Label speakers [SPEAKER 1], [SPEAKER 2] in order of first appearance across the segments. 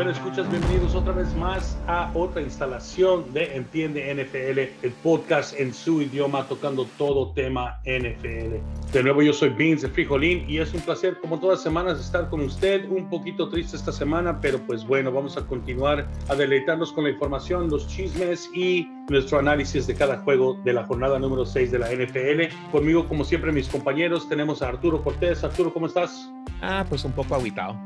[SPEAKER 1] Bueno, escuchas, bienvenidos otra vez más a otra instalación de Entiende NFL, el podcast en su idioma tocando todo tema NFL. De nuevo, yo soy Beans de Frijolín y es un placer, como todas las semanas, estar con usted. Un poquito triste esta semana, pero pues bueno, vamos a continuar a deleitarnos con la información, los chismes y nuestro análisis de cada juego de la jornada número 6 de la NFL. Conmigo, como siempre, mis compañeros, tenemos a Arturo Cortés. Arturo, ¿cómo estás?
[SPEAKER 2] Ah, pues un poco aguitado.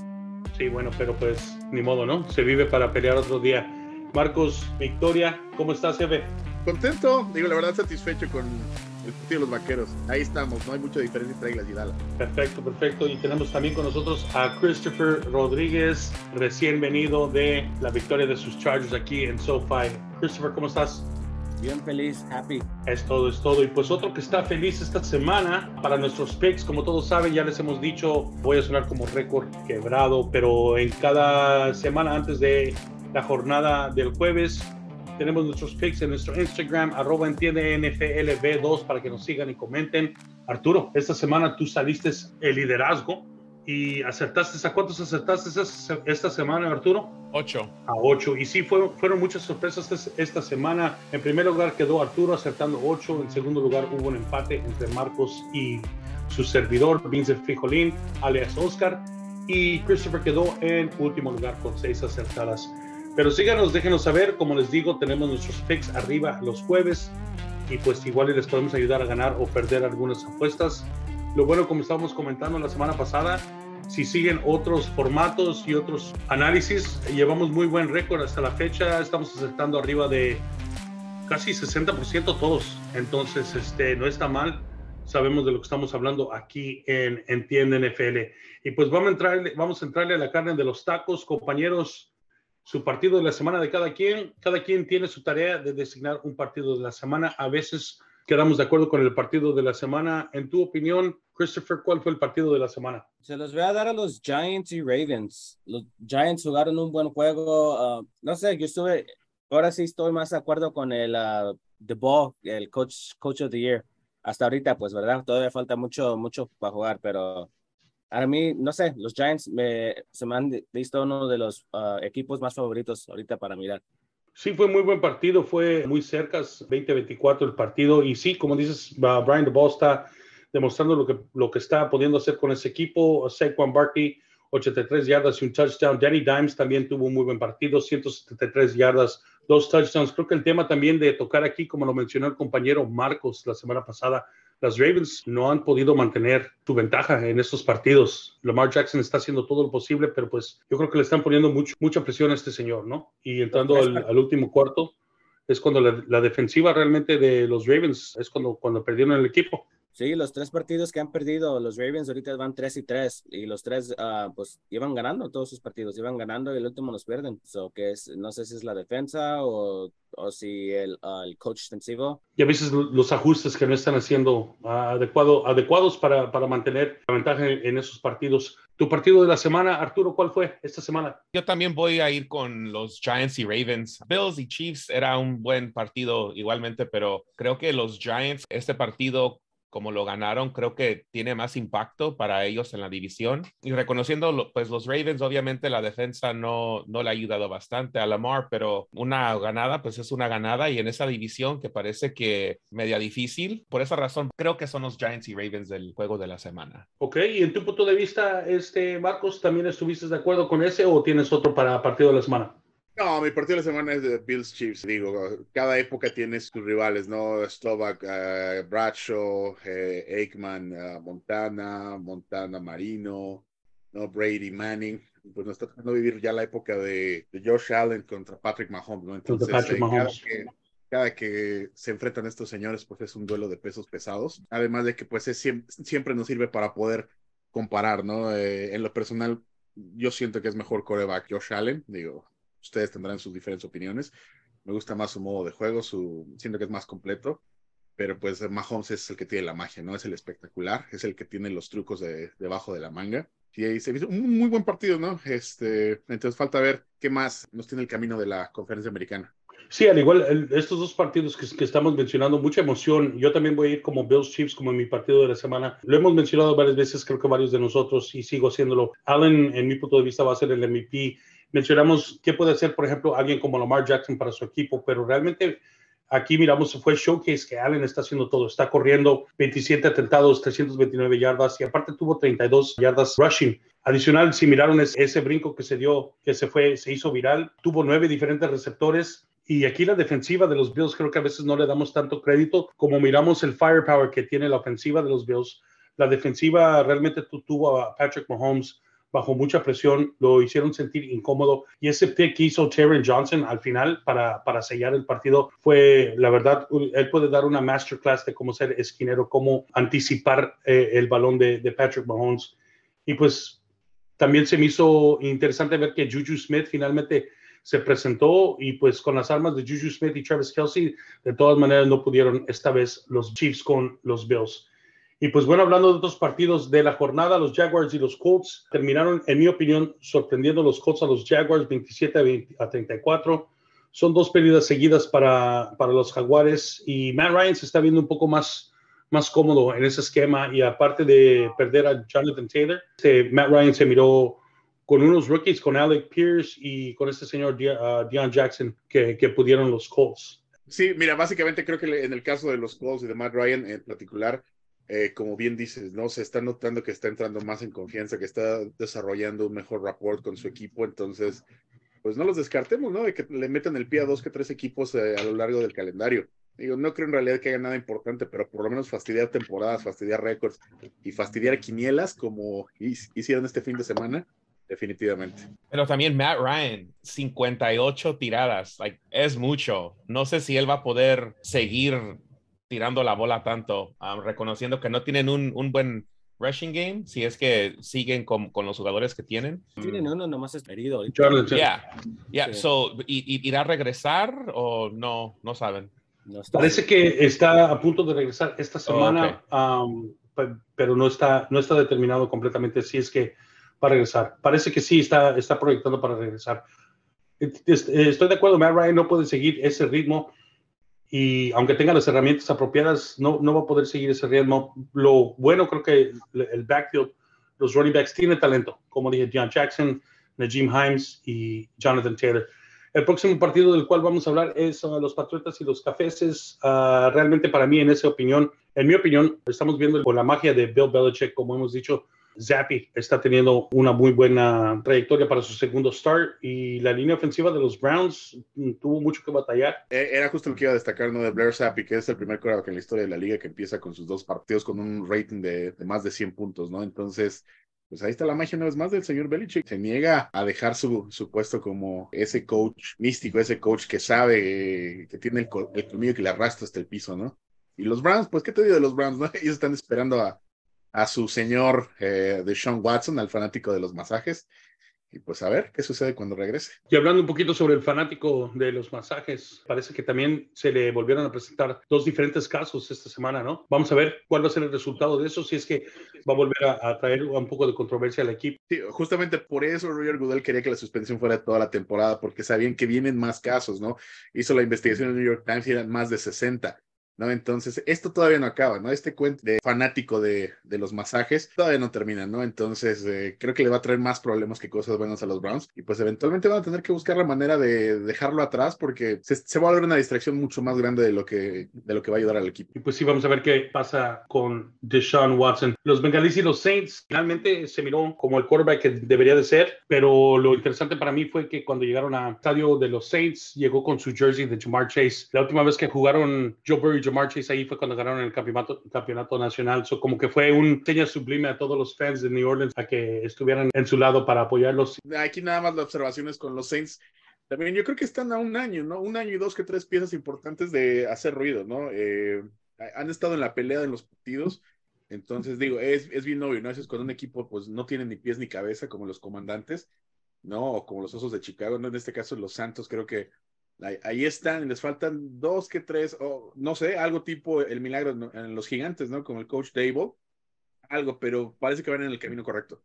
[SPEAKER 1] Sí, bueno, pero pues ni modo, ¿no? Se vive para pelear otro día. Marcos, Victoria, ¿cómo estás, jefe?
[SPEAKER 3] Contento, digo, la verdad satisfecho con el partido de los vaqueros. Ahí estamos, no hay mucha diferencia entre Águilas y Dallas.
[SPEAKER 1] Perfecto, perfecto. Y tenemos también con nosotros a Christopher Rodríguez, recién venido de la victoria de sus Chargers aquí en SoFi. Christopher, ¿cómo estás?
[SPEAKER 4] Bien feliz, happy.
[SPEAKER 1] Es todo, es todo. Y pues otro que está feliz esta semana para nuestros picks, como todos saben, ya les hemos dicho, voy a sonar como récord quebrado, pero en cada semana antes de la jornada del jueves tenemos nuestros picks en nuestro Instagram, arroba entiende NFLB2 para que nos sigan y comenten. Arturo, esta semana tú saliste el liderazgo y acertaste, ¿a cuántos acertaste esta semana, Arturo?
[SPEAKER 2] Ocho.
[SPEAKER 1] A ocho. Y sí, fue, fueron muchas sorpresas esta semana. En primer lugar quedó Arturo acertando ocho. En segundo lugar hubo un empate entre Marcos y su servidor, Vincent Frijolín, alias Oscar. Y Christopher quedó en último lugar con seis acertadas. Pero síganos, déjenos saber. Como les digo, tenemos nuestros picks arriba los jueves. Y pues igual les podemos ayudar a ganar o perder algunas apuestas. Lo bueno, como estábamos comentando la semana pasada, si siguen otros formatos y otros análisis, llevamos muy buen récord hasta la fecha. Estamos acertando arriba de casi 60% todos. Entonces, este, no está mal. Sabemos de lo que estamos hablando aquí en Entiende NFL. Y pues vamos a, entrarle, vamos a entrarle a la carne de los tacos, compañeros. Su partido de la semana de cada quien. Cada quien tiene su tarea de designar un partido de la semana. A veces quedamos de acuerdo con el partido de la semana. En tu opinión, Christopher, ¿cuál fue el partido de la semana?
[SPEAKER 4] Se los voy a dar a los Giants y Ravens. Los Giants jugaron un buen juego. Uh, no sé, yo estuve, ahora sí estoy más de acuerdo con el uh, The Ball, el coach, coach of the Year. Hasta ahorita, pues, ¿verdad? Todavía falta mucho, mucho para jugar, pero a mí, no sé, los Giants me, se me han visto uno de los uh, equipos más favoritos ahorita para mirar.
[SPEAKER 1] Sí, fue muy buen partido, fue muy cerca, 20-24 el partido. Y sí, como dices, Brian DeBall está demostrando lo que, lo que está pudiendo hacer con ese equipo. Saquon Barkley, 83 yardas y un touchdown. Danny Dimes también tuvo un muy buen partido, 173 yardas, dos touchdowns. Creo que el tema también de tocar aquí, como lo mencionó el compañero Marcos la semana pasada, las Ravens no han podido mantener su ventaja en estos partidos. Lamar Jackson está haciendo todo lo posible, pero pues yo creo que le están poniendo mucho, mucha presión a este señor, ¿no? Y entrando al, último cuarto, es cuando la, la, defensiva realmente de los Ravens es cuando, cuando perdieron el equipo.
[SPEAKER 4] Sí, los tres partidos que han perdido los Ravens ahorita van 3 y 3 y los tres uh, pues iban ganando todos sus partidos, iban ganando y el último los pierden. So, que es, no sé si es la defensa o, o si el, uh, el, coach defensivo.
[SPEAKER 1] Y a veces los ajustes que no están haciendo uh, adecuado, adecuados para, para mantener la ventaja en, en esos partidos. Tu partido de la semana, Arturo, ¿cuál fue esta semana?
[SPEAKER 2] Yo también voy a ir con los Giants y Ravens. Bills y Chiefs era un buen partido igualmente, pero creo que los Giants, este partido como lo ganaron, creo que tiene más impacto para ellos en la división. Y reconociendo, pues los Ravens, obviamente la defensa no, no le ha ayudado bastante a Lamar, pero una ganada, pues es una ganada y en esa división que parece que media difícil, por esa razón creo que son los Giants y Ravens del juego de la semana.
[SPEAKER 1] Ok, y en tu punto de vista, este Marcos, ¿también estuviste de acuerdo con ese o tienes otro para partido de la semana?
[SPEAKER 3] No, mi partido de la semana es de Bills Chiefs. Digo, cada época tiene sus rivales, ¿no? Slovak, uh, Bradshaw, eh, Aikman, uh, Montana, Montana Marino, ¿no? Brady Manning. Pues nos está tocando vivir ya la época de, de Josh Allen contra Patrick Mahomes, ¿no? Entonces,
[SPEAKER 1] Patrick
[SPEAKER 3] eh,
[SPEAKER 1] Mahomes.
[SPEAKER 3] Cada, que, cada, que, se enfrentan estos señores, pues es un duelo de pesos pesados. Además de que, pues, es, siempre, siempre nos sirve para poder comparar, ¿no? Eh, en lo personal, yo siento que es mejor coreback Josh Allen, digo, ustedes tendrán sus diferentes opiniones. Me gusta más su modo de juego, su, siento que es más completo, pero pues Mahomes es el que tiene la magia, ¿no? Es el espectacular, es el que tiene los trucos de, debajo de la manga. Y ahí se hizo un muy buen partido, ¿no? Este, entonces falta ver qué más nos tiene el camino de la conferencia americana.
[SPEAKER 1] Sí, al igual, el, estos dos partidos que, que, estamos mencionando, mucha emoción. Yo también voy a ir como Bills Chiefs, como en mi partido de la semana. Lo hemos mencionado varias veces, creo que varios de nosotros, y sigo haciéndolo. Allen, en mi punto de vista, va a ser el MVP mencionamos qué puede hacer, por ejemplo, alguien como Lamar Jackson para su equipo, pero realmente aquí miramos, fue showcase que Allen está haciendo todo. Está corriendo 27 atentados, 329 yardas y aparte tuvo 32 yardas rushing. Adicional, si miraron ese, ese brinco que se dio, que se fue, se hizo viral, tuvo nueve diferentes receptores, y aquí la defensiva de los Bills creo que a veces no le damos tanto crédito como miramos el firepower que tiene la ofensiva de los Bills. La defensiva realmente tuvo a Patrick Mahomes bajo mucha presión, lo hicieron sentir incómodo y ese pick que hizo Terry Johnson al final para, para sellar el partido fue, la verdad, él puede dar una masterclass de cómo ser esquinero, cómo anticipar eh, el balón de, de Patrick Mahomes. Y pues también se me hizo interesante ver que Juju Smith finalmente se presentó y pues con las armas de Juju Smith y Travis Kelsey, de todas maneras no pudieron esta vez los Chiefs con los Bills. Y pues bueno, hablando de otros partidos de la jornada, los Jaguars y los Colts terminaron, en mi opinión, sorprendiendo los Colts a los Jaguars 27 a, 34. Son dos pérdidas seguidas para, para los Jaguares y Matt Ryan se está viendo un poco más, más cómodo en ese esquema y aparte de perder a Jonathan Taylor, Matt Ryan se miró con unos rookies, con Alec Pierce y con este señor uh, Dion Jackson que, que pudieron los Colts.
[SPEAKER 3] Sí, mira, básicamente creo que en el caso de los Colts y de Matt Ryan en particular, eh, como bien dices, ¿no? Se está notando que está entrando más en confianza, que está desarrollando un mejor rapport con su equipo, entonces, pues no los descartemos, ¿no? De que le metan el pie a dos que tres equipos eh, a lo largo del calendario. Digo, no creo en realidad que haya nada importante, pero por lo menos fastidiar temporadas, fastidiar récords y fastidiar quinielas como hicieron este fin de semana, definitivamente.
[SPEAKER 2] Pero también Matt Ryan, 58 tiradas, like, es mucho. No sé si él va a poder seguir tirando la bola tanto, um, reconociendo que no tienen un, un, buen rushing game, si es que siguen con, con los jugadores que tienen.
[SPEAKER 4] Tienen uno nomás es herido.
[SPEAKER 2] Yeah, yeah. So, ¿y, ¿Irá a regresar o no? No saben.
[SPEAKER 1] Parece que está a punto de regresar esta oh, semana, um, pero no está, no está determinado completamente si es que va a regresar. Parece que sí está, está proyectando para regresar. Estoy de acuerdo, Matt Ryan no puede seguir ese ritmo y aunque tenga las herramientas apropiadas, no, no va a poder seguir ese ritmo. Lo bueno creo que el backfield, los running backs tienen talento, como dije, John Jackson, Najim Himes y Jonathan Taylor. El próximo partido del cual vamos a hablar es los Patriotas y los Cafeses. Uh, realmente para mí, en esa opinión, en mi opinión, estamos viendo con la magia de Bill Belichick, como hemos dicho, Zappi está teniendo una muy buena trayectoria para su segundo start y la línea ofensiva de los Browns tuvo mucho que batallar.
[SPEAKER 3] E, era justo lo que iba a destacar, ¿no? De Blair Zappi, que es el primer quarterback en la historia de la liga que empieza con sus dos partidos con un rating de, más de 100 puntos, ¿no? Entonces, pues ahí está la magia una vez más del señor Belichick. Se niega a dejar su, su puesto como ese coach místico, ese coach que sabe, que tiene el, el que le arrastra hasta el piso, ¿no? Y los Browns, pues, ¿qué te digo de los Browns? No? Ellos están esperando a, a su señor eh, de Sean Watson, al fanático de los masajes. Y pues a ver qué sucede cuando regrese.
[SPEAKER 1] Y hablando un poquito sobre el fanático de los masajes, parece que también se le volvieron a presentar dos diferentes casos esta semana, ¿no? Vamos a ver cuál va a ser el resultado de eso, si es que va a volver a, traer un poco de controversia al equipo.
[SPEAKER 3] Sí, justamente por eso Roger Goodell quería que la suspensión fuera toda la temporada, porque sabían que vienen más casos, ¿no? Hizo la investigación en el New York Times y eran más de 60. ¿No? Entonces, esto todavía no acaba, ¿no? Este cuento de fanático de, de los masajes todavía no termina, ¿no? Entonces, eh, creo que le va a traer más problemas que cosas buenas a los Browns y pues eventualmente van a tener que buscar la manera de dejarlo atrás porque se, va a volver una distracción mucho más grande de lo, que, de lo que va a ayudar al equipo.
[SPEAKER 1] Y pues sí, vamos a ver qué pasa con Deshaun Watson. Los Bengalis y los Saints finalmente se miró como el quarterback que debería de ser, pero lo interesante para mí fue que cuando llegaron al estadio de los Saints, llegó con su jersey de Jamar Chase. La última vez que jugaron Joe Burry Jamar Chase ahí fue cuando ganaron el campeonato, campeonato nacional. So, como que fue un seña sublime a todos los fans de New Orleans a que estuvieran en su lado para apoyarlos.
[SPEAKER 3] Aquí nada más las observaciones con los Saints. También yo creo que están a un año, ¿no? Un año y dos que tres piezas importantes de hacer ruido, ¿no? Eh, han estado en la pelea de los partidos. Entonces, digo, es, es bien obvio, ¿no? Eso es cuando un equipo pues no tiene ni pies ni cabeza, como los comandantes, ¿no? O como los Osos de Chicago, ¿no? En este caso, los Santos creo que Ahí, están, les faltan dos que tres, o no sé, algo tipo el milagro en los gigantes, ¿no? Como el coach Dable, algo, pero parece que van en el camino correcto.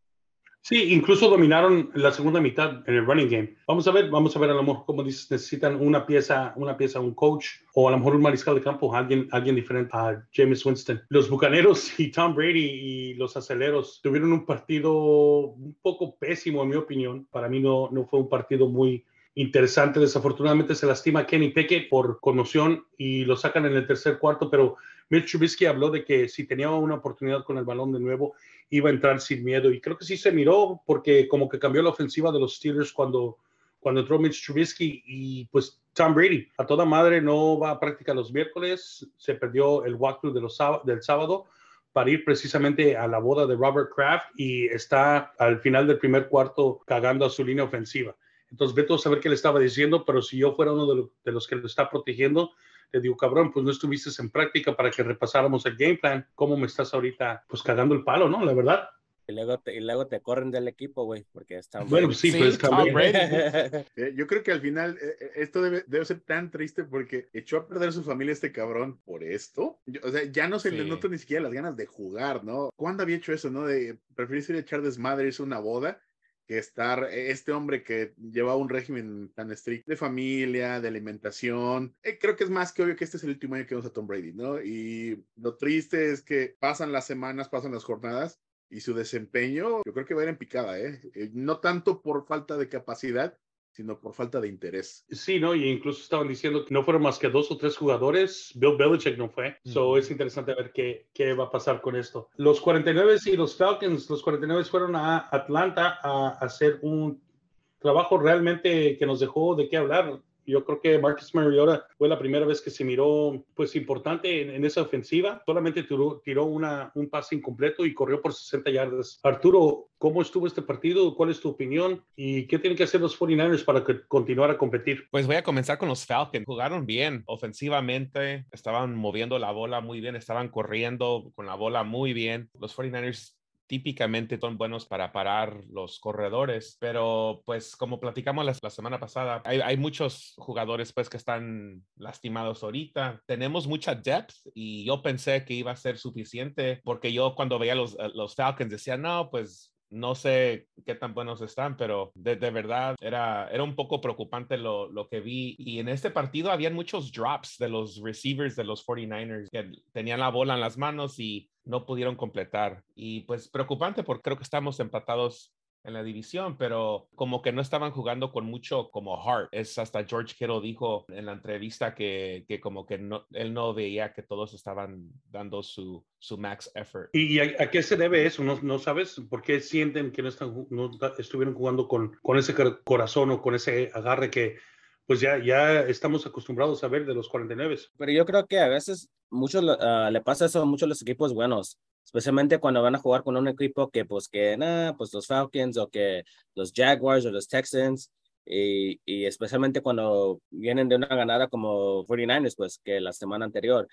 [SPEAKER 1] Sí, incluso dominaron la segunda mitad en el running game. Vamos a ver, vamos a ver a lo mejor, dices, necesitan una pieza, una pieza, un coach o a lo mejor un mariscal de campo, alguien, alguien diferente a James Winston. Los Bucaneros y Tom Brady y los aceleros tuvieron un partido un poco pésimo, en mi opinión. Para mí no, no fue un partido muy, interesante. Desafortunadamente se lastima Kenny Pickett por conmoción y lo sacan en el tercer cuarto, pero Mitch Trubisky habló de que si tenía una oportunidad con el balón de nuevo, iba a entrar sin miedo. Y creo que sí se miró porque como que cambió la ofensiva de los Steelers cuando, cuando entró Mitch Trubisky y pues Tom Brady a toda madre no va a práctica los miércoles, se perdió el walkthrough de del sábado para ir precisamente a la boda de Robert Kraft y está al final del primer cuarto cagando a su línea ofensiva. Entonces, vete a saber qué le estaba diciendo, pero si yo fuera uno de, los que lo está protegiendo, le digo, cabrón, pues no estuviste en práctica para que repasáramos el game plan. ¿Cómo me estás ahorita, pues cagando el palo, no? La verdad.
[SPEAKER 4] Y luego te, y luego te corren del equipo, güey, porque están...
[SPEAKER 1] Bueno, sí, pues
[SPEAKER 3] eh, Yo creo que al final eh, eh, esto debe, debe, ser tan triste porque echó a perder su familia este cabrón por esto. o sea, ya no se le nota ni siquiera las ganas de jugar, ¿no? ¿Cuándo había hecho eso, no? De preferirse ir a echar desmadre, irse una boda que estar e, este hombre que lleva un régimen tan estricto de familia, de alimentación. Eh, creo que es más que obvio que este es el último año que vemos a Tom Brady, ¿no? Y lo triste es que pasan las semanas, pasan las jornadas y su desempeño, yo creo que va a ir en picada, ¿eh? eh no tanto por falta de capacidad, sino por falta de interés.
[SPEAKER 1] Sí, ¿no? Y incluso estaban diciendo que no fueron más que dos o tres jugadores. Bill Belichick no fue. So es interesante ver qué, qué va a pasar con esto. Los 49 y los Falcons, los 49 fueron a Atlanta a hacer un trabajo realmente que nos dejó de qué hablar. Yo creo que Marcus Mariota fue la primera vez que se miró pues importante en, esa ofensiva. Solamente tiró, tiró una, un pase incompleto y corrió por 60 yardas. Arturo, ¿cómo estuvo este partido? ¿Cuál es tu opinión? ¿Y qué tienen que hacer los 49ers para que continuar a competir?
[SPEAKER 2] Pues voy a comenzar con los Falcons. Jugaron bien ofensivamente, estaban moviendo la bola muy bien, estaban corriendo con la bola muy bien. Los 49ers típicamente son buenos para parar los corredores, pero pues como platicamos la, semana pasada, hay, muchos jugadores pues que están lastimados ahorita. Tenemos mucha depth y yo pensé que iba a ser suficiente porque yo cuando veía los, los Falcons decía, no, pues no sé qué tan buenos están, pero de, verdad era, era un poco preocupante lo, lo, que vi. Y en este partido habían muchos drops de los receivers de los 49ers que tenían la bola en las manos y no pudieron completar. Y pues preocupante porque creo que estamos empatados en la división, pero como que no estaban jugando con mucho como heart. Es hasta George Kittle dijo en la entrevista que, que como que no, él no veía que todos estaban dando su, su max effort.
[SPEAKER 1] ¿Y a, qué se debe eso? ¿No, ¿No, sabes por qué sienten que no, están, no estuvieron jugando con, con ese corazón o con ese agarre que pues ya, ya estamos acostumbrados a ver de los 49.
[SPEAKER 4] Pero yo creo que a veces muchos uh, le pasa eso a muchos los equipos buenos especialmente cuando van a jugar con un equipo que pues que nada, pues los Falcons o que los Jaguars o los Texans y, y, especialmente cuando vienen de una ganada como 49ers pues que la semana anterior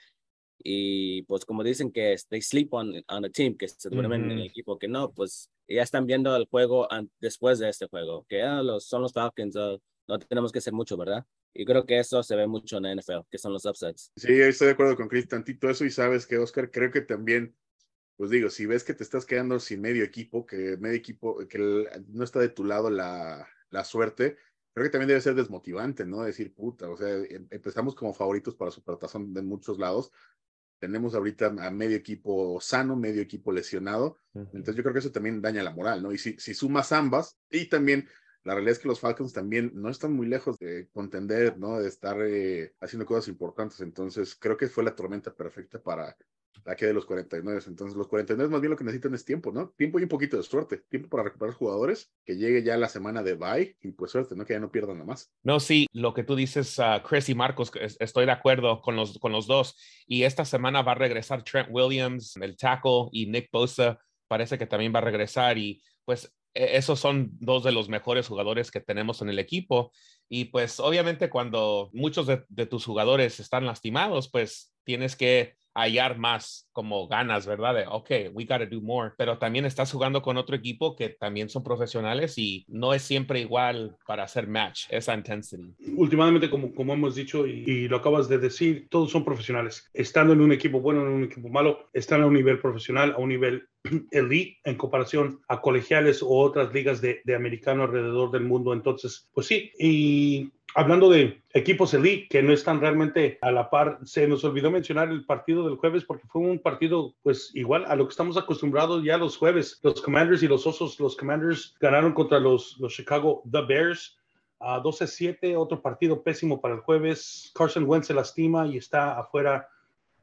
[SPEAKER 4] y pues como dicen que they sleep on, on a team, que se duermen en el equipo, que no, pues ya están viendo el juego después de este juego, que ah, los, son los Falcons, ah, no tenemos que hacer mucho, ¿verdad? Y creo que eso se ve mucho en la NFL, que son los upsets.
[SPEAKER 3] Sí, estoy de acuerdo con Chris, tantito eso y sabes que Oscar, creo que también pues digo, si ves que te estás quedando sin medio equipo, que medio equipo, que no está de tu lado la, la, suerte, creo que también debe ser desmotivante, ¿no? Decir, puta, o sea, em, empezamos como favoritos para Supertazón de muchos lados. Tenemos ahorita a medio equipo sano, medio equipo lesionado. Entonces yo creo que eso también daña la moral, ¿no? Y si, si sumas ambas, y también la realidad es que los Falcons también no están muy lejos de contender, ¿no? De estar eh, haciendo cosas importantes. Entonces, creo que fue la tormenta perfecta para la que de los 49. Entonces, los 49 más bien lo que necesitan es tiempo, ¿no? Tiempo y un poquito de suerte. Tiempo para recuperar jugadores, que llegue ya la semana de bye y pues suerte, ¿no? Que ya no pierdan nada más.
[SPEAKER 2] No, sí, lo que tú dices, uh, Chris y Marcos, estoy de acuerdo con los, con los dos. Y esta semana va a regresar Trent Williams, el tackle, y Nick Bosa parece que también va a regresar. Y pues e, esos son dos de los mejores jugadores que tenemos en el equipo. Y pues obviamente cuando muchos de, tus jugadores están lastimados, pues tienes que hallar más como ganas, ¿verdad? De, ok, we got to do more, pero también estás jugando con otro equipo que también son profesionales y no es siempre igual para hacer match, esa intensity.
[SPEAKER 1] Últimamente, como, como hemos dicho y, y, lo acabas de decir, todos son profesionales. Estando en un equipo bueno, en un equipo malo, están a un nivel profesional, a un nivel elite en comparación a colegiales o otras ligas de, de americano alrededor del mundo. Entonces, pues sí, y hablando de equipos elite que no están realmente a la par, se nos olvidó mencionar el partido del jueves porque fue un partido pues igual a lo que estamos acostumbrados ya los jueves. Los Commanders y los Osos, los Commanders ganaron contra los, los Chicago The Bears a 12-7, otro partido pésimo para el jueves. Carson Wentz se lastima y está afuera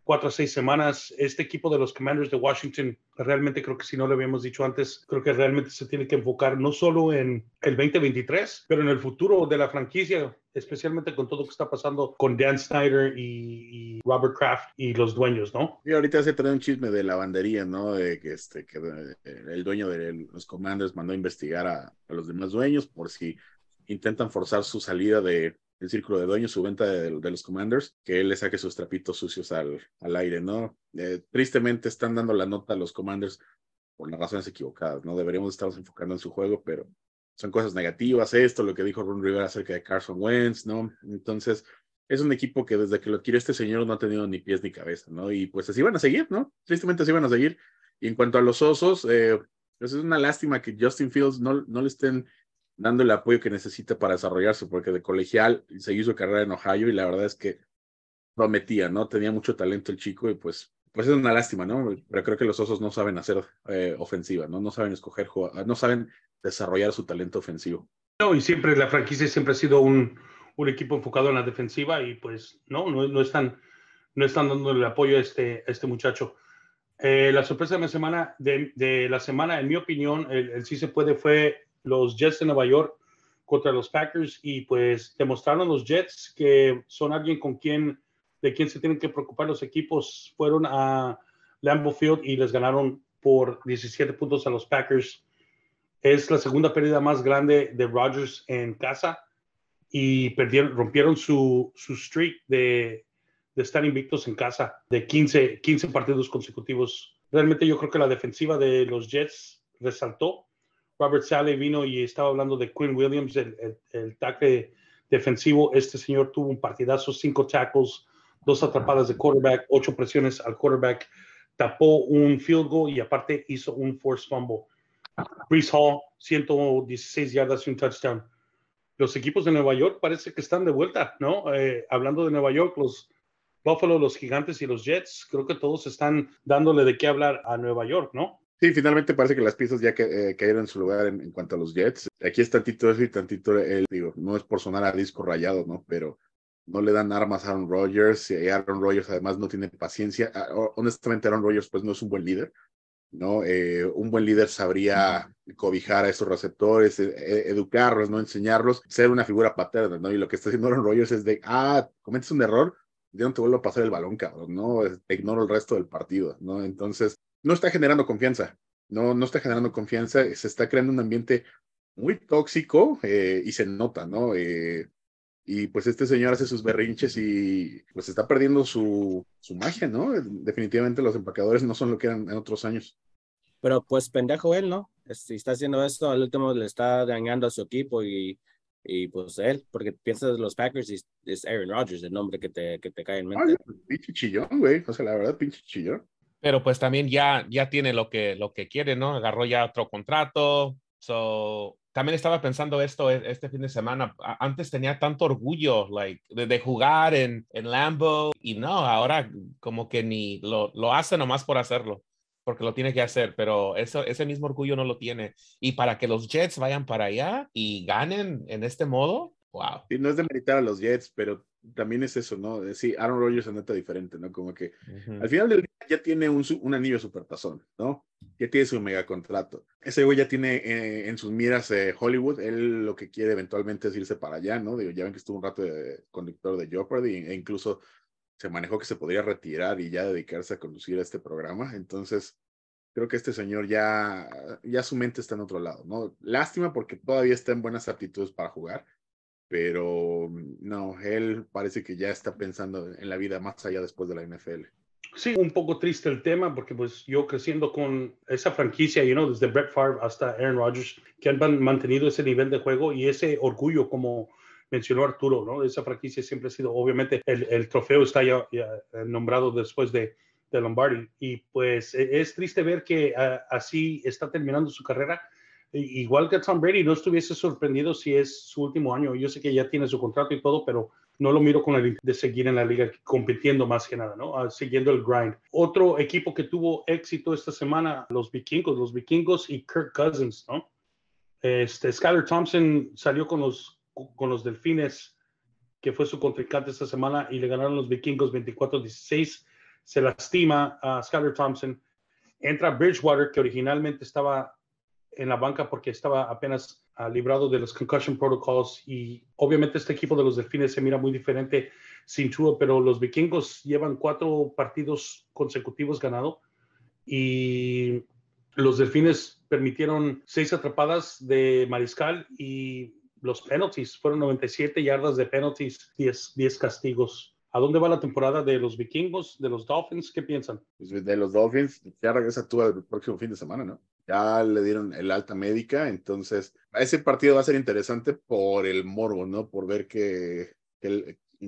[SPEAKER 1] cuatro a seis semanas. Este equipo de los Commanders de Washington, realmente creo que si no lo habíamos dicho antes, creo que realmente se tiene que enfocar no solo en el 2023, pero en el futuro de la franquicia, especialmente con todo lo que está pasando con Dan Snyder y, Robert Kraft y los dueños, ¿no?
[SPEAKER 3] Y ahorita se trae un chisme de lavandería, ¿no? De que, este, que el dueño de los Commanders mandó a investigar a los demás dueños por si intentan forzar su salida de, el círculo de dueños, su venta de, los Commanders, que él le saque sus trapitos sucios al, al aire, ¿no? Eh, tristemente están dando la nota a los Commanders por las razones equivocadas, ¿no? Deberíamos estarnos enfocando en su juego, pero son cosas negativas, esto, lo que dijo Ron Rivera acerca de Carson Wentz, ¿no? Entonces, es un equipo que desde que lo adquirió este señor no ha tenido ni pies ni cabeza, ¿no? Y pues así van a seguir, ¿no? Tristemente así van a seguir. Y en cuanto a los osos, eh, pues es una lástima que Justin Fields no, no le estén dando el apoyo que necesita para desarrollarse, porque de colegial se hizo carrera en Ohio y la verdad es que prometía, ¿no? Tenía mucho talento el chico y pues, pues es una lástima, ¿no? Pero creo que los osos no saben hacer eh, ofensiva, ¿no? No saben escoger, no saben desarrollar su talento ofensivo.
[SPEAKER 1] No, y siempre la franquicia siempre ha sido un, un equipo enfocado en la defensiva y pues no, no, no están, no están dando el apoyo a este, a este muchacho. Eh, la sorpresa de la semana, de, de, la semana, en mi opinión, el, el sí se puede fue los Jets de Nueva York contra los Packers y pues demostraron los Jets que son alguien con quien de quien se tienen que preocupar los equipos. Fueron a Lambeau Field y les ganaron por 17 puntos a los Packers. Es la segunda pérdida más grande de Rodgers en casa y perdieron, rompieron su, su streak de, de estar invictos en casa de 15, 15 partidos consecutivos. Realmente yo creo que la defensiva de los Jets resaltó Robert Sale vino y estaba hablando de Quinn Williams, el, el, tackle defensivo. Este señor tuvo un partidazo, cinco tackles, dos atrapadas de quarterback, ocho presiones al quarterback, tapó un field goal y aparte hizo un force fumble. Brees Hall, 116 yardas y un touchdown. Los equipos de Nueva York parece que están de vuelta, ¿no? Eh, hablando de Nueva York, los Buffalo, los Gigantes y los Jets, creo que todos están dándole de qué hablar a Nueva York, ¿no?
[SPEAKER 3] Sí, finalmente parece que las piezas ya que, eh, cayeron en su lugar en, cuanto a los Jets. Aquí es tantito eso y tantito el, digo, no es por sonar a disco rayado, ¿no? Pero no le dan armas a Aaron Rodgers y Aaron Rodgers además no tiene paciencia. Honestamente, Aaron Rodgers pues no es un buen líder, ¿no? Eh, un buen líder sabría cobijar a esos receptores, eh, educarlos, ¿no? Enseñarlos, ser una figura paterna, ¿no? Y lo que está haciendo Aaron Rodgers es de, ah, cometes un error, yo no te vuelvo a pasar el balón, cabrón, ¿no? Ignoro el resto del partido, ¿no? Entonces, no está generando confianza, no, no está generando confianza, se está creando un ambiente muy tóxico eh, y se nota, ¿no? Eh, y pues este señor hace sus berrinches y pues está perdiendo su, su magia, ¿no? Definitivamente los empacadores no son lo que eran en otros años.
[SPEAKER 4] Pero pues pendejo él, ¿no? Si está haciendo esto, al último le está dañando a su equipo y, y pues él, porque piensas los Packers y es Aaron Rodgers el nombre que te, que te cae en mente.
[SPEAKER 3] Ay, pinche chillón, güey. O sea, la verdad, pinche chillón.
[SPEAKER 2] Pero pues también ya, ya tiene lo que, lo que quiere, ¿no? Agarró ya otro contrato. So, también estaba pensando esto este fin de semana. Antes tenía tanto orgullo like, de, de, jugar en, en Lambo y no, ahora como que ni lo, lo hace nomás por hacerlo, porque lo tiene que hacer, pero eso, ese mismo orgullo no lo tiene. Y para que los Jets vayan para allá y ganen en este modo, wow.
[SPEAKER 3] Y no es de meditar a los Jets, pero también es eso, ¿no? Sí, Aaron Rodgers se nota diferente, ¿no? Como que uh -huh. al final del día ya tiene un, un anillo supertazón, ¿no? Ya tiene su mega contrato. Ese güey ya tiene eh, en sus miras eh, Hollywood. Él lo que quiere eventualmente es irse para allá, ¿no? Digo, ya ven que estuvo un rato de conductor de Jeopardy e incluso se manejó que se podría retirar y ya dedicarse a conducir este programa. Entonces, creo que este señor ya, ya su mente está en otro lado, ¿no? Lástima porque todavía está en buenas aptitudes para jugar pero no, él parece que ya está pensando en la vida más allá después de la NFL.
[SPEAKER 1] Sí, un poco triste el tema porque pues yo creciendo con esa franquicia, you know, desde Brett Favre hasta Aaron Rodgers, que han mantenido ese nivel de juego y ese orgullo como mencionó Arturo, ¿no? Esa franquicia siempre ha sido, obviamente, el, el trofeo está ya, nombrado después de, de, Lombardi y pues e, es triste ver que así está terminando su carrera. Igual que Tom Brady, no estuviese sorprendido si es su último año. Yo sé que ya tiene su contrato y todo, pero no lo miro con el de seguir en la liga compitiendo más que nada, ¿no? Ah, siguiendo el grind. Otro equipo que tuvo éxito esta semana, los vikingos, los vikingos y Kirk Cousins, ¿no? Este, Skyler Thompson salió con los, con los delfines, que fue su contrincante esta semana, y le ganaron los vikingos 24-16. Se lastima a Skyler Thompson. Entra Bridgewater, que originalmente estaba en la banca porque estaba apenas uh, librado de los concussion protocols y obviamente este equipo de los delfines se mira muy diferente sin Tua, pero los vikingos llevan cuatro partidos consecutivos ganado y los delfines permitieron seis atrapadas de mariscal y los penalties fueron 97 yardas de penalties, 10, 10 castigos. ¿A dónde va la temporada de los vikingos, de los Dolphins? ¿Qué piensan?
[SPEAKER 3] Pues de los Dolphins, ya regresa tú el próximo fin de semana, ¿no? ya le dieron el alta médica, entonces ese partido va a ser interesante por el morbo, ¿no? Por ver que,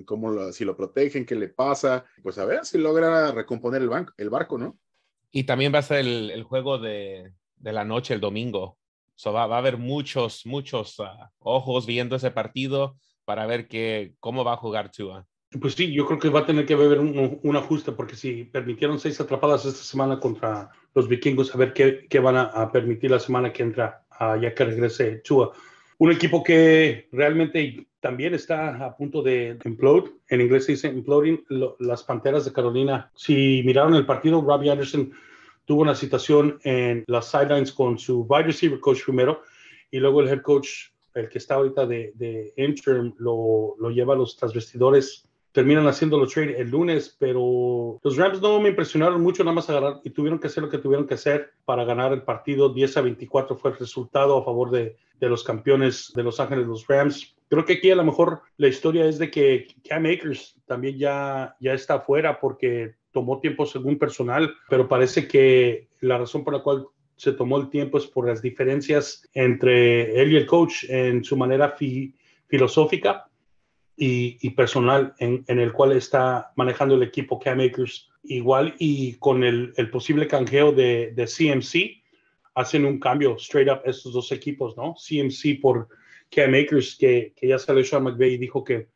[SPEAKER 3] cómo lo, si lo protegen, qué le pasa, pues a ver si logra recomponer el, banco, el barco, ¿no?
[SPEAKER 2] Y también va a ser el, juego de, de, la noche, el domingo. So va, va, a haber muchos, muchos ah, ojos viendo ese partido para ver que, cómo va a jugar Tua.
[SPEAKER 1] Pues sí, yo creo que va a tener que haber un, un, ajuste, porque si permitieron seis atrapadas esta semana contra los vikingos, a ver qué, qué van a, permitir la semana que entra, uh, ya que regrese Chua. Un equipo que realmente también está a punto de implode, en inglés se dice imploding, las Panteras de Carolina. Si miraron el partido, Robbie Anderson tuvo una situación en las sidelines con su wide receiver coach primero, y luego el head coach, el que está ahorita de, de interim, lo, lo lleva a los transvestidores terminan haciendo los trade el lunes, pero los Rams no me impresionaron mucho, nada más agarrar y tuvieron que hacer lo que tuvieron que hacer para ganar el partido. 10 a 24 fue el resultado a favor de, de los campeones de Los Ángeles, los Rams. Creo que aquí a lo mejor la historia es de que Cam Akers también ya, ya está afuera porque tomó tiempo según personal, pero parece que la razón por la cual se tomó el tiempo es por las diferencias entre él y el coach en su manera filosófica y, personal en, el cual está manejando el equipo Cam Akers igual y con el, posible canjeo de, de, CMC hacen un cambio straight up estos dos equipos, ¿no? CMC por Cam Akers que, que ya salió Sean McVay y dijo que,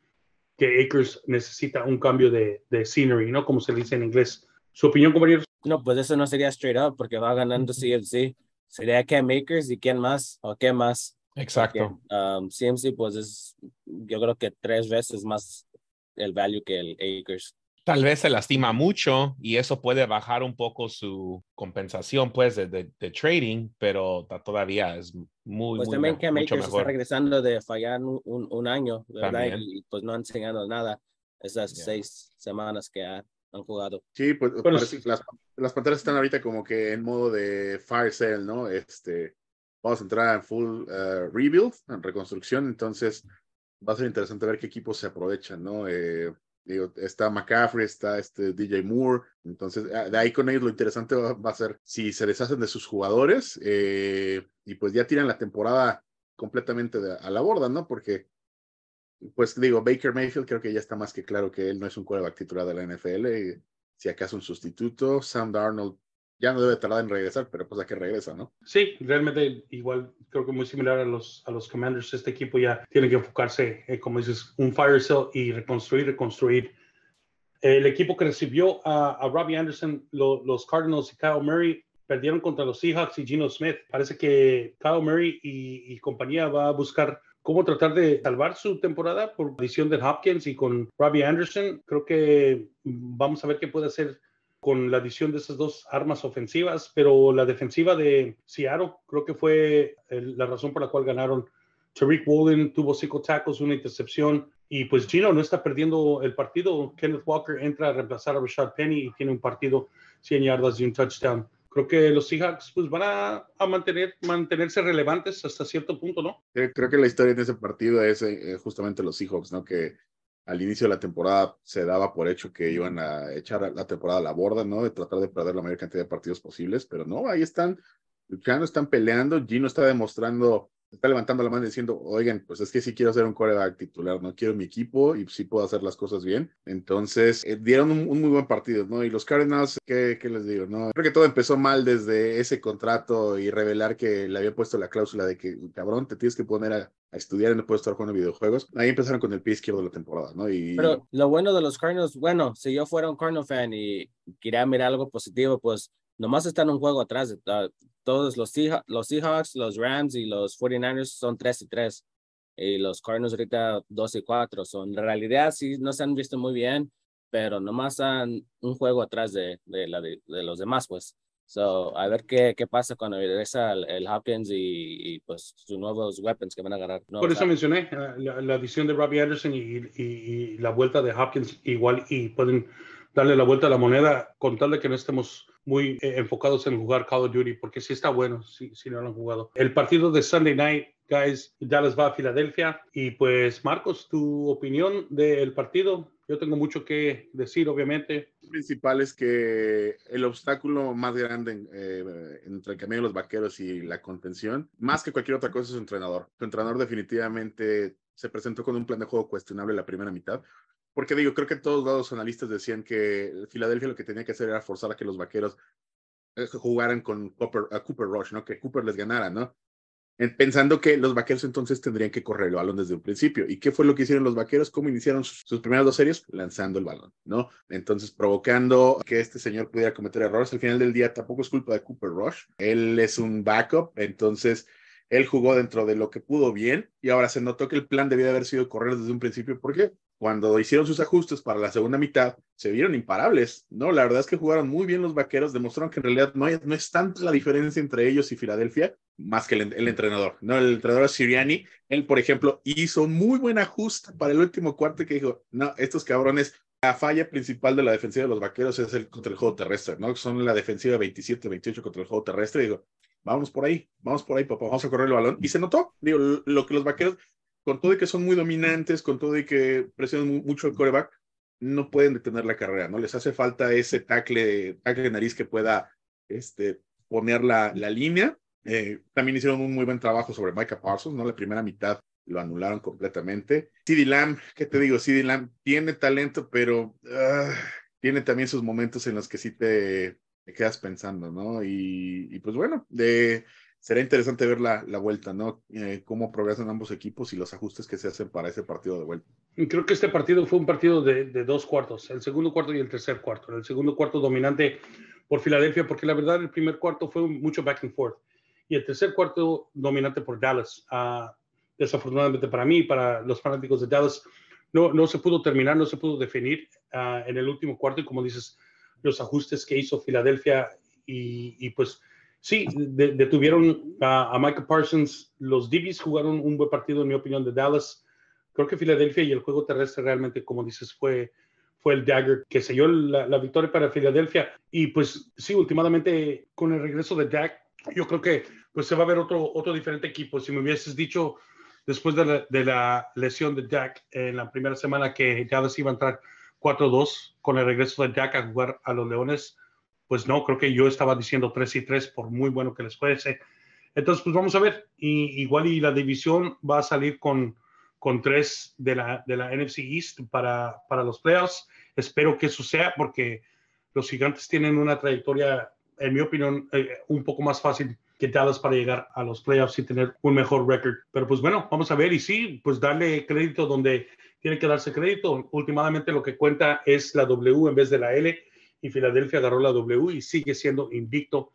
[SPEAKER 1] que Akers necesita un cambio de, de scenery, ¿no? Como se dice en inglés. ¿Su opinión, compañeros?
[SPEAKER 4] No, pues eso no sería straight up porque va ganando CMC. Sería Cam Akers y quién más o qué más.
[SPEAKER 2] Exacto.
[SPEAKER 4] CMC um, pues es yo creo que tres veces más el value que el Akers.
[SPEAKER 2] Tal vez se lastima mucho y eso puede bajar un poco su compensación pues de, de, trading, pero todavía es muy,
[SPEAKER 4] pues también que mucho mejor. está regresando de fallar un, un, año, ¿verdad? Y pues no han enseñado nada esas seis semanas que han jugado.
[SPEAKER 3] Sí, pues, las, las panteras están ahorita como que en modo de fire sale, ¿no? Este, vamos a entrar en full uh, rebuild, en reconstrucción, entonces va a ser interesante ver qué equipos se aprovechan, ¿no? Eh, digo, está McCaffrey, está este DJ Moore, entonces ah, de ahí con ellos lo interesante va, a ser si se deshacen de sus jugadores eh, y pues ya tiran la temporada completamente a la borda, ¿no? Porque, pues digo, Baker Mayfield creo que ya está más que claro que él no es un quarterback titular de la NFL, y, si acaso un sustituto, Sam Darnold ya no debe tardar en regresar, pero pues a que regresa, ¿no?
[SPEAKER 1] Sí, realmente igual creo que muy similar a los, a los Commanders, este equipo ya tiene que enfocarse, eh, como dices, un fire sale y reconstruir, reconstruir. El equipo que recibió a, a Robbie Anderson, los Cardinals y Kyle Murray, perdieron contra los Seahawks y Gino Smith. Parece que Kyle Murray y, y compañía va a buscar cómo tratar de salvar su temporada por adición de Hopkins y con Robbie Anderson. Creo que vamos a ver qué puede hacer con la adición de esas dos armas ofensivas, pero la defensiva de Seattle creo que fue la razón por la cual ganaron. Tariq Woolen tuvo cinco tackles, una intercepción, y pues Gino no está perdiendo el partido. Kenneth Walker entra a reemplazar a Rashad Penny y tiene un partido 100 yardas y un touchdown. creo que los Seahawks pues van a, mantener, mantenerse relevantes hasta cierto punto, ¿no?
[SPEAKER 3] Creo, que la historia en ese partido es eh, justamente los Seahawks, ¿no? Que al inicio de la temporada se daba por hecho que iban a echar la temporada a la borda, ¿no? De tratar de perder la mayor cantidad de partidos posibles, pero no, ahí están luchando, están peleando. Gino está demostrando está levantando la mano diciendo, oigan, pues es que sí quiero ser un coreback titular, no quiero mi equipo y sí puedo hacer las cosas bien. Entonces, eh, dieron un, muy buen partido, ¿no? Y los Cardinals, ¿qué, ¿qué, les digo? no Creo que todo empezó mal desde ese contrato y revelar que le había puesto la cláusula de que, cabrón, te tienes que poner a, estudiar y no puedes estar jugando videojuegos. Ahí empezaron con el pie izquierdo de la temporada, ¿no? Y...
[SPEAKER 4] Pero lo bueno de los Cardinals, bueno, si yo fuera un Cardinal fan y quería mirar algo positivo, pues nomás están un juego atrás. De, todos los, los Seahawks, los Rams y los 49ers son 3 y 3. Y los Cardinals ahorita 2 y 4. Son, en realidad sí no se han visto muy bien, pero nomás están un juego atrás de, de, la, de, los demás, pues. So, a ver qué, qué pasa cuando regresa el, Hopkins y, pues sus nuevos weapons que van a agarrar.
[SPEAKER 1] Por eso mencioné eh, la, la, adición de Robbie Anderson y, y, la vuelta de Hopkins igual y pueden darle la vuelta a la moneda con tal de que no estemos muy eh, enfocados en jugar Call of Duty, porque sí está bueno si, si no lo han jugado. El partido de Sunday Night, guys, Dallas va a Filadelfia. Y pues, Marcos, tu opinión del partido. Yo tengo mucho que decir, obviamente.
[SPEAKER 3] Lo principal es que el obstáculo más grande eh, entre el camino de los vaqueros y la contención, más que cualquier otra cosa, es su entrenador. Su entrenador definitivamente se presentó con un plan de juego cuestionable la primera mitad. Porque digo, creo que todos los analistas decían que Filadelfia lo que tenía que hacer era forzar a que los vaqueros eh, jugaran con Cooper, a Cooper Rush, ¿no? Que Cooper les ganara, ¿no? Pensando que los vaqueros entonces tendrían que correr el balón desde un principio. ¿Y qué fue lo que hicieron los vaqueros? ¿Cómo iniciaron sus, sus primeras dos series? Lanzando el balón, ¿no? Entonces, provocando que este señor pudiera cometer errores. Al final del día tampoco es culpa de Cooper Rush. Él es un backup, entonces él jugó dentro de lo que pudo bien y ahora se notó que el plan debía haber sido correr desde un principio. ¿Por qué? Cuando hicieron sus ajustes para la segunda mitad, se vieron imparables, ¿no? La verdad es que jugaron muy bien los vaqueros, demostraron que en realidad no, no es tanta la diferencia entre ellos y Filadelfia, más que el, entrenador, ¿no? El entrenador Siriani, él, por ejemplo, hizo muy buen ajuste para el último cuarto que dijo, no, estos cabrones la falla principal de la defensiva de los vaqueros es el contra el juego terrestre, ¿no? Son la defensiva 27-28 contra el juego terrestre. digo, vamos por ahí, vamos por ahí, papá, vamos a correr el balón. Y se notó, digo, lo que los vaqueros, con todo y que son muy dominantes, con todo y que presionan mucho el coreback, no pueden detener la carrera, ¿no? Les hace falta ese tackle, tackle de nariz que pueda este, poner la, la línea. Eh, también hicieron un muy buen trabajo sobre Micah Parsons, ¿no? La primera mitad lo anularon completamente. CD Lamb, ¿qué te digo? CD Lamb tiene talento, pero ah, tiene también sus momentos en los que sí te, quedas pensando, ¿no? Y, pues bueno, de, será interesante ver la, la vuelta, ¿no? Eh, cómo progresan ambos equipos y los ajustes que se hacen para ese partido de vuelta.
[SPEAKER 1] Creo que este partido fue un partido de, de dos cuartos, el segundo cuarto y el tercer cuarto. El segundo cuarto dominante por Filadelfia, porque la verdad el primer cuarto fue mucho back and forth. Y el tercer cuarto dominante por Dallas. Uh, desafortunadamente para mí, para los fanáticos de Dallas, no, no se pudo terminar, no se pudo definir uh, en el último cuarto. Y como dices, los ajustes que hizo Filadelfia y, pues sí, detuvieron a, Michael Parsons. Los Divis jugaron un buen partido, en mi opinión, de Dallas. Creo que Filadelfia y el juego terrestre realmente, como dices, fue, fue el dagger que selló la, la victoria para Filadelfia. Y pues sí, últimamente con el regreso de Dak, yo creo que pues se va a ver otro, otro diferente equipo. Si me hubieses dicho después de la, de la lesión de Dak en la primera semana que Dallas iba a entrar 4-2 con el regreso de Jack a jugar a los Leones, pues no, creo que yo estaba diciendo 3 y 3 por muy bueno que les fuese. Entonces, pues vamos a ver. Y, igual y la división va a salir con, con tres de la, de la NFC East para, para los playoffs. Espero que eso sea porque los gigantes tienen una trayectoria, en mi opinión, eh, un poco más fácil que Dallas para llegar a los playoffs y tener un mejor récord. Pero pues bueno, vamos a ver y sí, pues darle crédito donde tiene que darse crédito. Últimamente lo que cuenta es la W en vez de la L y Filadelfia agarró la W y sigue siendo invicto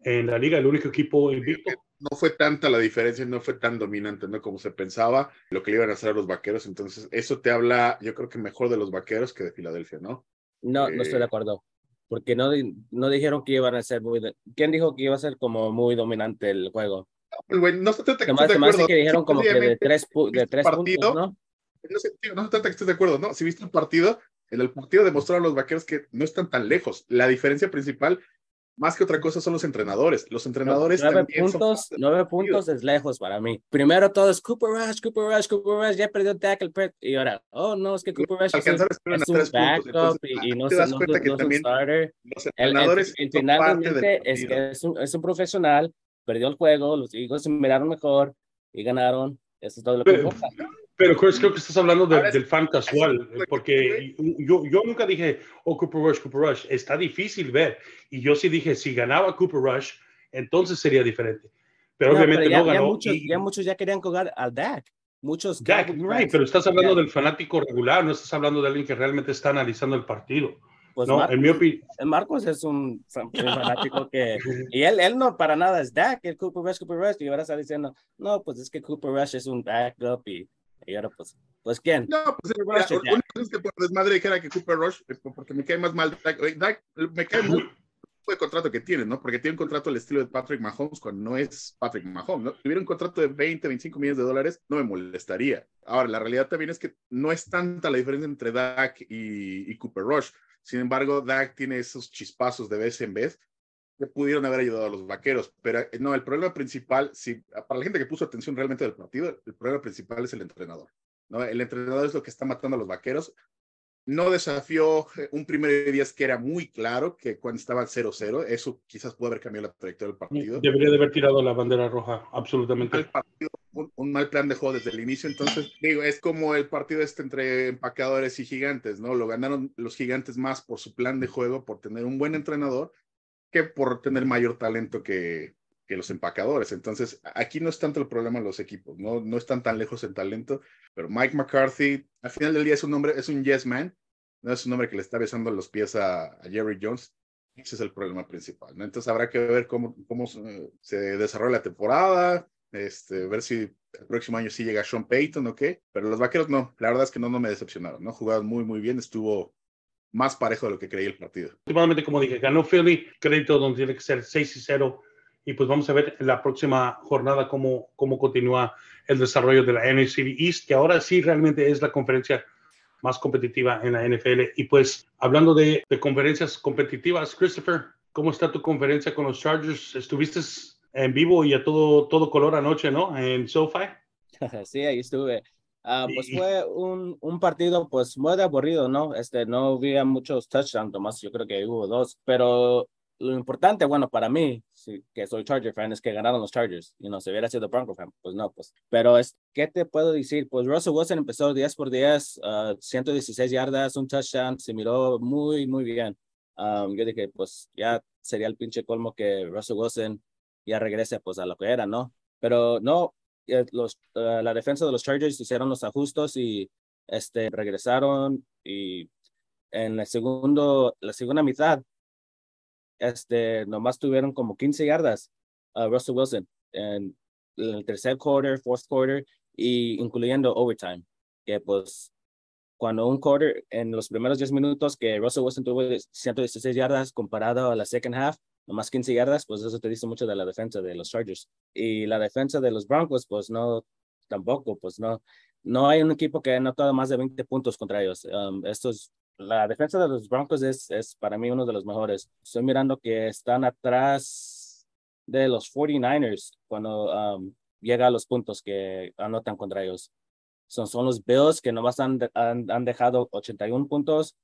[SPEAKER 1] en la liga, el único equipo invicto.
[SPEAKER 3] No fue tanta la diferencia, no fue tan dominante, ¿no? Como se pensaba, lo que le iban a hacer a los vaqueros. Entonces, eso te habla, yo creo que mejor de los vaqueros que de Filadelfia, ¿no?
[SPEAKER 4] No, no estoy de eh, acuerdo. Porque no, no dijeron que iban a ser muy. ¿Quién dijo que iba a ser como muy dominante el juego?
[SPEAKER 3] Bueno, no se trata
[SPEAKER 4] que de acuerdo. que dijeron como que de tres, de tres puntos, ¿no?
[SPEAKER 3] no se, no trata que estés de acuerdo, ¿no? Si viste el partido, en el partido demostraron los vaqueros que no están tan lejos. La diferencia principal más que otra cosa son los entrenadores. Los entrenadores
[SPEAKER 4] nueve puntos, nueve puntos es lejos para mí. Primero todo es Cooper Rush, Cooper Rush, Cooper Rush, ya perdió tackle y ahora, oh no, es que Cooper Rush es, un, es un backup y, no, se, no, no, es un starter.
[SPEAKER 3] Los entrenadores
[SPEAKER 4] el, el, finalmente es que es un, es un profesional, perdió el juego, los Eagles se miraron mejor y ganaron. Eso es todo lo que
[SPEAKER 1] importa. Pero Chris, creo que estás hablando de, del fan casual, porque yo, yo nunca dije, oh, Cooper Rush, Cooper Rush. Está difícil ver. Y yo sí dije, si ganaba Cooper Rush, entonces sería diferente. Pero no, obviamente pero
[SPEAKER 4] ya,
[SPEAKER 1] no ganó.
[SPEAKER 4] Ya muchos,
[SPEAKER 1] y,
[SPEAKER 4] ya muchos ya querían jugar al Dak. Muchos.
[SPEAKER 1] Dak, right, pero estás hablando del fanático regular, no estás hablando de alguien que realmente está analizando el partido.
[SPEAKER 4] Pues
[SPEAKER 1] no,
[SPEAKER 4] Marcos,
[SPEAKER 1] en mi opinión.
[SPEAKER 4] Marcos es un, un fanático que. Y él, él no para nada es Dak, el Cooper Rush, Cooper Rush. Y ahora está diciendo, no, pues es que Cooper Rush es un backup y, y ahora pues. Pues quién?
[SPEAKER 3] No, pues la única es que por desmadre dijera que Cooper Rush, porque me cae más mal Dak, Dak me cae mal de contrato que tiene, ¿no? Porque tiene un contrato al estilo de Patrick Mahomes cuando no es Patrick Mahomes, ¿no? Si tuviera un contrato de 20, 25 millones de dólares, no me molestaría. Ahora, la realidad también es que no es tanta la diferencia entre Dak y, y Cooper Rush. Sin embargo, Dak tiene esos chispazos de vez en vez que pudieron haber ayudado a los vaqueros. Pero no, el problema principal, si, para la gente que puso atención realmente del partido, el problema principal es el entrenador. ¿no? El entrenador es lo que está matando a los vaqueros no desafió un primer de 10 que era muy claro que cuando estaba 0-0, eso quizás pudo haber cambiado la trayectoria del partido.
[SPEAKER 1] Debería de haber tirado la bandera roja, absolutamente.
[SPEAKER 3] Partido, un mal plan de juego desde el inicio, entonces digo, es como el partido este entre empacadores y gigantes, ¿no? Lo ganaron los gigantes más por su plan de juego, por tener un buen entrenador, que por tener mayor talento que, los empacadores. Entonces, aquí no es tanto el problema de los equipos, no, no están tan lejos en talento, pero Mike McCarthy, al final del día es un hombre, es un yes man, no es un hombre que le está besando los pies a, Jerry Jones. Ese es el problema principal, ¿no? Entonces habrá que ver cómo, cómo se desarrolla la temporada, este, ver si el próximo año sí llega Sean Payton o qué, pero los vaqueros no, la verdad es que no, no me decepcionaron, ¿no? Jugaron muy, muy bien, estuvo más parejo de lo que creía el partido.
[SPEAKER 1] Últimamente, como dije, ganó Philly, crédito donde tiene que ser 6 y 0 y pues vamos a ver en la próxima jornada cómo, cómo continúa el desarrollo de la NFC East, que ahora sí realmente es la conferencia más competitiva en la NFL. Y pues hablando de, de conferencias competitivas, Christopher, ¿cómo está tu conferencia con los Chargers? Estuviste en vivo y a todo, todo color anoche, ¿no? En SoFi.
[SPEAKER 4] Sí, ahí estuve. Uh, pues fue un, un, partido pues muy aburrido, ¿no? Este, no había muchos touchdowns, nomás yo creo que hubo dos, pero lo importante, bueno, para mí, sí, que soy Charger fan, es que ganaron los Chargers. Y no, si hubiera sido Bronco fan, pues no, pues. Pero es, ¿qué te puedo decir? Pues Russell Wilson empezó 10 por 10, uh, 116 yardas, un touchdown, se miró muy, muy bien. Um, yo dije, pues ya sería el pinche colmo que Russell Wilson ya regrese pues a lo que era, ¿no? Pero no, los, uh, la defensa de los Chargers hicieron los ajustes y este, regresaron y en el segundo, la segunda mitad este, nomás tuvieron como 15 yardas a Russell Wilson en, en, el tercer quarter, fourth quarter, y incluyendo overtime, que pues cuando un quarter en los primeros 10 minutos que Russell Wilson tuvo 116 yardas comparado a la second half, nomás 15 yardas, pues eso te dice mucho de la defensa de los Chargers. Y la defensa de los Broncos, pues no, tampoco, pues no, no hay un equipo que ha anotado más de 20 puntos contra ellos. Um, estos la defensa de los Broncos es, es para mí uno de los mejores. Estoy mirando que están atrás de los 49ers cuando um, llega a los puntos que anotan contra ellos. Son, son los Bills que nomás han, han, han, dejado 81 puntos,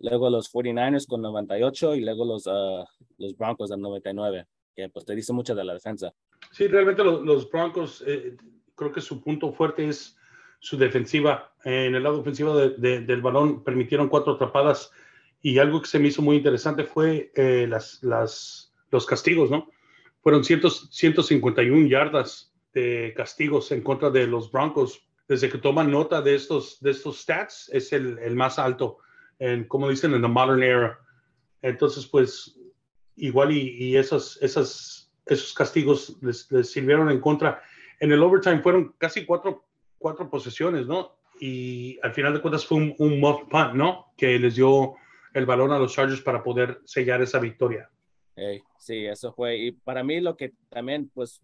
[SPEAKER 4] luego los 49ers con 98 y luego los, uh, los Broncos de 99, que pues te dice mucho de la defensa.
[SPEAKER 1] Sí, realmente los, los Broncos, eh, creo que su punto fuerte es su defensiva. En el lado ofensivo de, del balón permitieron cuatro atrapadas y algo que se me hizo muy interesante fue eh, las, las, los castigos, ¿no? Fueron 100, 151 yardas de castigos en contra de los Broncos. Desde que toman nota de estos, de estos stats, es el, el más alto, en, como dicen, en la modern era. Entonces, pues, igual y, y esos, esas, esos castigos les, les, sirvieron en contra. En el overtime fueron casi cuatro cuatro posesiones, ¿no? Y al final de cuentas fue un, un muff punt, ¿no? Que les dio el balón a los Chargers para poder sellar esa victoria.
[SPEAKER 4] Hey, sí, eso fue. Y para mí lo que también, pues,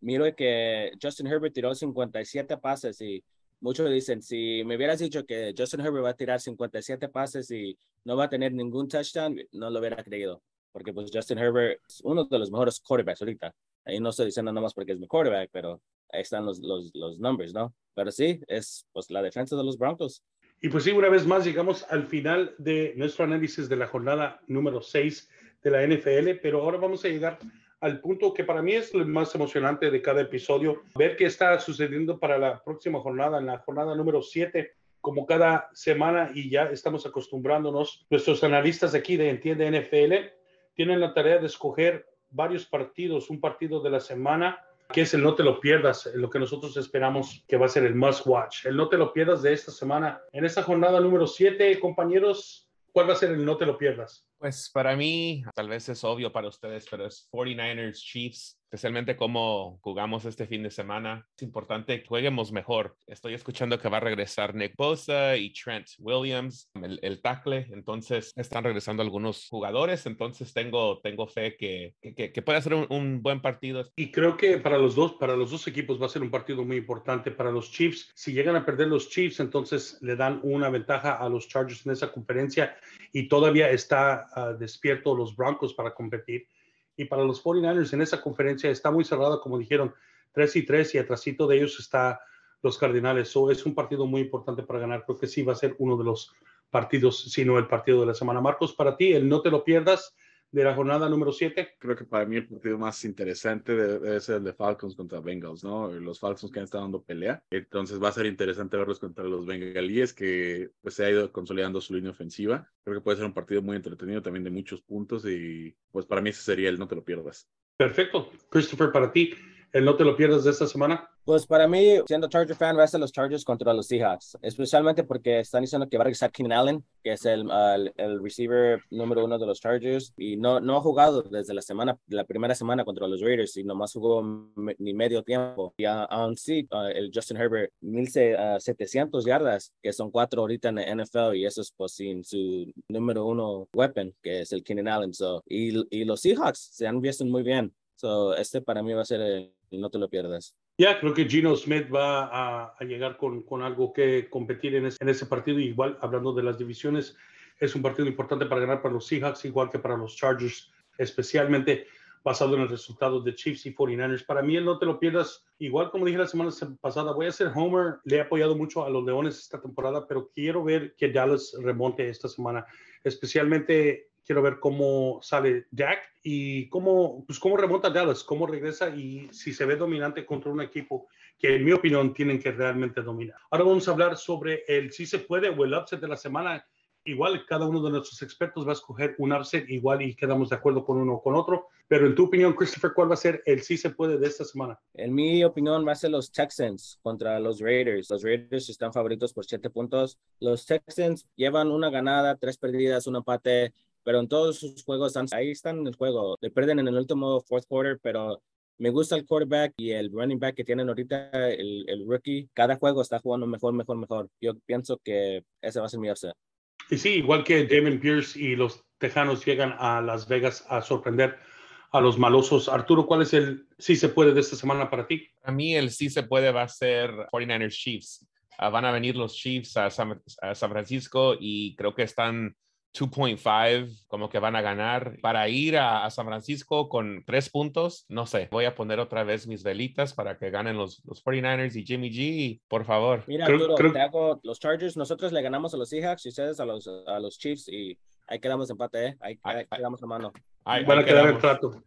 [SPEAKER 4] miro que Justin Herbert tiró 57 pases y muchos dicen, si me hubieras dicho que Justin Herbert va a tirar 57 pases y no va a tener ningún touchdown, no lo hubiera creído. porque pues Justin Herbert es uno de los mejores quarterbacks ahorita. Ahí no estoy diciendo nada más porque es mi quarterback, pero ahí están los, los, los numbers, ¿no? Pero sí, es pues la defensa de los Broncos.
[SPEAKER 1] Y pues sí, una vez más llegamos al final de nuestro análisis de la jornada número 6 de la NFL, pero ahora vamos a llegar al punto que para mí es lo más emocionante de cada episodio, ver qué está sucediendo para la próxima jornada, en la jornada número 7, como cada semana y ya estamos acostumbrándonos, nuestros analistas aquí de Entiende NFL tienen la tarea de escoger varios partidos, un partido de la semana que es el no te lo pierdas, lo que nosotros esperamos que va a ser el must watch. El no te lo pierdas de esta semana. En esta jornada número 7, compañeros, ¿cuál va a ser el no te lo pierdas?
[SPEAKER 2] Pues para mí, tal vez es obvio para ustedes, pero es 49ers Chiefs especialmente cómo jugamos este fin de semana. Es importante que juguemos mejor. Estoy escuchando que va a regresar Nick Bosa y Trent Williams, el, tackle. Entonces están regresando algunos jugadores. Entonces tengo, tengo fe que, que, que puede ser un, un, buen partido.
[SPEAKER 1] Y creo que para los dos, para los dos equipos va a ser un partido muy importante. Para los Chiefs, si llegan a perder los Chiefs, entonces le dan una ventaja a los Chargers en esa conferencia y todavía está uh, despierto los Broncos para competir y para los 49ers en esa conferencia está muy cerrada, como dijeron, 3 y 3 y atrásito de ellos está los Cardinales. So, es un partido muy importante para ganar. Creo que sí va a ser uno de los partidos, si no el partido de la semana. Marcos, para ti, el no te lo pierdas de la jornada número 7?
[SPEAKER 3] Creo que para mí el partido más interesante debe ser el de Falcons contra Bengals, ¿no? Los Falcons que han estado dando pelea. Entonces va a ser interesante verlos contra los Bengalíes, que pues se ha ido consolidando su línea ofensiva. Creo que puede ser un partido muy entretenido también de muchos puntos y pues para mí ese sería el no te lo pierdas.
[SPEAKER 1] Perfecto. Christopher, para ti, el no te lo pierdas de esta semana.
[SPEAKER 4] Pues para mí, siendo Charger fan, va a ser los Chargers contra los Seahawks, especialmente porque están diciendo que va a regresar Keenan Allen, que es el, uh, el, receiver número uno de los Chargers, y no, no ha jugado desde la semana, la primera semana contra los Raiders, y nomás jugó ni medio tiempo. Y aún sí, uh, el Justin Herbert, 1700 yardas, que son cuatro ahorita en la NFL, y eso es pues sin su número uno weapon, que es el Keenan Allen. So, y, y los Seahawks se han visto muy bien. So, este para mí va a ser el, no te lo pierdas.
[SPEAKER 1] Ya, creo que Gino Smith va a, a llegar con, con, algo que competir en ese, en ese partido. Igual, hablando de las divisiones, es un partido importante para ganar para los Seahawks, igual que para los Chargers, especialmente basado en el resultado de Chiefs y 49ers. Para mí, no te lo pierdas. Igual como dije la semana pasada, voy a ser Homer. Le he apoyado mucho a los Leones esta temporada, pero quiero ver que Dallas remonte esta semana, especialmente quiero ver cómo sale Jack y cómo, pues cómo remonta Dallas, cómo regresa y si se ve dominante contra un equipo que en mi opinión tienen que realmente dominar. Ahora vamos a hablar sobre el si se puede o el upset de la semana. Igual cada uno de nuestros expertos va a escoger un upset igual y quedamos de acuerdo con uno o con otro. Pero en tu opinión, Christopher, ¿cuál va a ser el si se puede de esta semana?
[SPEAKER 4] En mi opinión va a ser los Texans contra los Raiders. Los Raiders están favoritos por siete puntos. Los Texans llevan una ganada, tres perdidas, un empate pero en todos sus juegos ahí están en el juego. Le pierden en el último fourth quarter, pero me gusta el quarterback y el running back que tienen ahorita, el, el rookie. Cada juego está jugando mejor, mejor, mejor. Yo pienso que ese va a ser mi upset.
[SPEAKER 1] Y sí, igual que Damon Pierce y los Tejanos llegan a Las Vegas a sorprender a los malosos. Arturo, ¿cuál es el sí se puede de esta semana para ti?
[SPEAKER 2] A mí el sí se puede va a ser 49ers Chiefs. Uh, van a venir los Chiefs a San, a San Francisco y creo que están 2.5 como que van a ganar para ir a, a, San Francisco con tres puntos. No sé, voy a poner otra vez mis velitas para que ganen los, los 49ers y Jimmy G, por favor.
[SPEAKER 4] Mira, Arturo, creo... te hago los Chargers. Nosotros le ganamos a los Seahawks y ustedes a los, a los Chiefs y ahí quedamos empate, ¿eh? Ahí, ahí, ahí quedamos a mano.
[SPEAKER 1] Ahí, van a quedar el trato.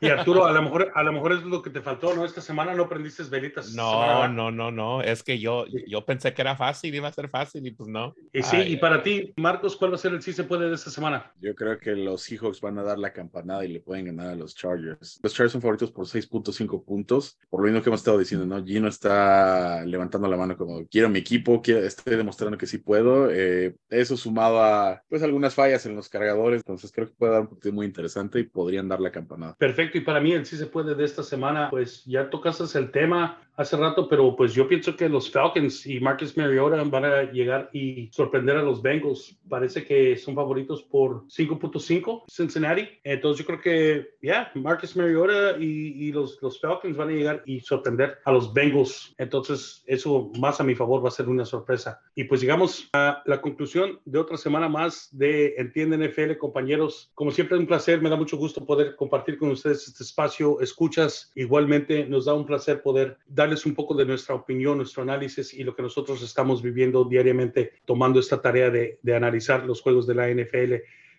[SPEAKER 1] Y Arturo, a lo mejor, a lo mejor es lo que te faltó, ¿no? Esta semana no prendiste velitas.
[SPEAKER 2] No, no, no, no. Es que yo, yo pensé que era fácil, iba a ser fácil y pues no.
[SPEAKER 1] Y sí, Ay, y para ti, Marcos, ¿cuál va a ser el sí se puede de esta semana?
[SPEAKER 3] Yo creo que los Seahawks van a dar la campanada y le pueden ganar a los Chargers. Los Chargers son favoritos por 6.5 puntos. Por lo mismo que hemos estado diciendo, ¿no? Gino está levantando la mano como quiero mi equipo, quiero, estoy demostrando que sí puedo. Eh, eso sumado a pues algunas fallas en los cargadores. Entonces creo que puede dar un partido muy interesante y podrían dar la campanada.
[SPEAKER 1] Perfecto, y para mí el sí se puede de esta semana, pues ya tocaste el tema, hace rato, pero pues yo pienso que los Falcons y Marcus Mariota van a llegar y sorprender a los Bengals. Parece que son favoritos por 5.5 Cincinnati. Entonces yo creo que, ya, Marcus Mariota y, y, los, los Falcons van a llegar y sorprender a los Bengals. Entonces eso más a mi favor va a ser una sorpresa. Y pues llegamos a la conclusión de otra semana más de Entiende NFL, compañeros. Como siempre, un placer. Me da mucho gusto poder compartir con ustedes este espacio. Escuchas. Igualmente nos da un placer poder dar un poco de nuestra opinión, nuestro análisis y lo que nosotros estamos viviendo diariamente, tomando esta tarea de, de analizar los juegos de la NFL.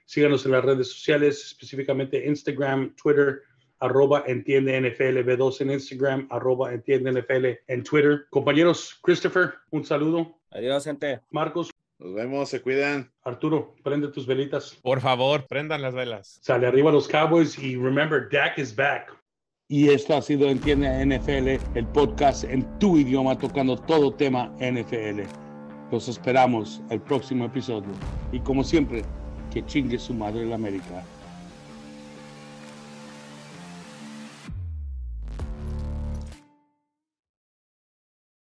[SPEAKER 1] Síganos en las redes sociales, específicamente Instagram, Twitter, arroba entiende NFL B2 en Instagram, arroba entiende NFL en Twitter. Compañeros, Christopher, un saludo.
[SPEAKER 4] Adiós, gente.
[SPEAKER 1] Marcos.
[SPEAKER 3] Nos vemos, se cuidan.
[SPEAKER 1] Arturo, prende tus velitas.
[SPEAKER 2] Por favor, prendan las velas.
[SPEAKER 1] Sale arriba los Cowboys y remember, Dak is back. Y esto ha sido Entiende NFL, el podcast en tu idioma tocando todo tema NFL. Los esperamos el próximo episodio. Y como siempre, que chingue su madre la América.